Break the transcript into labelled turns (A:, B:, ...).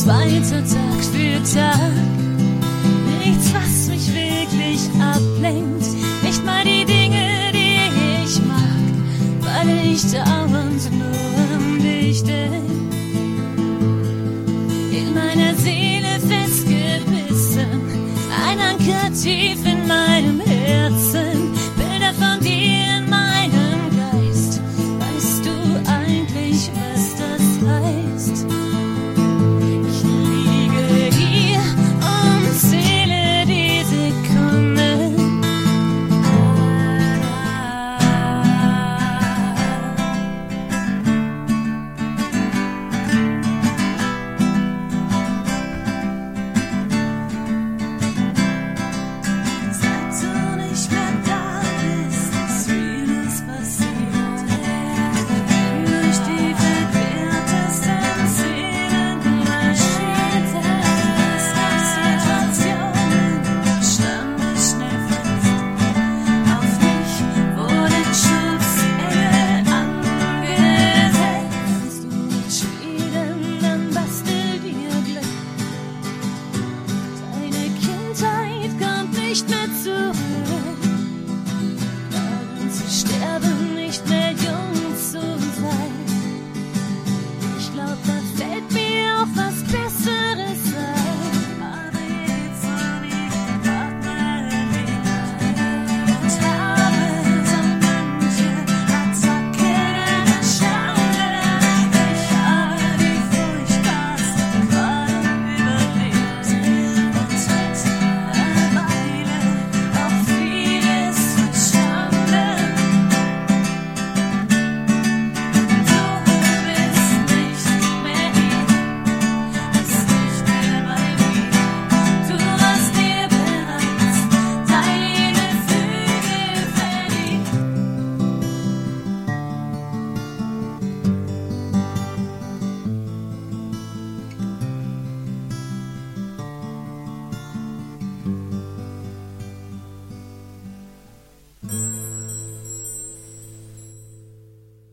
A: zweite Tag für Tag. Nichts, was mich wirklich ablenkt, nicht mal die Dinge, die ich mag, weil ich dauernd nur um dich denk. In meiner Seele festgebissen, ein Anker tief in meinem Herzen. nicht mehr zurück.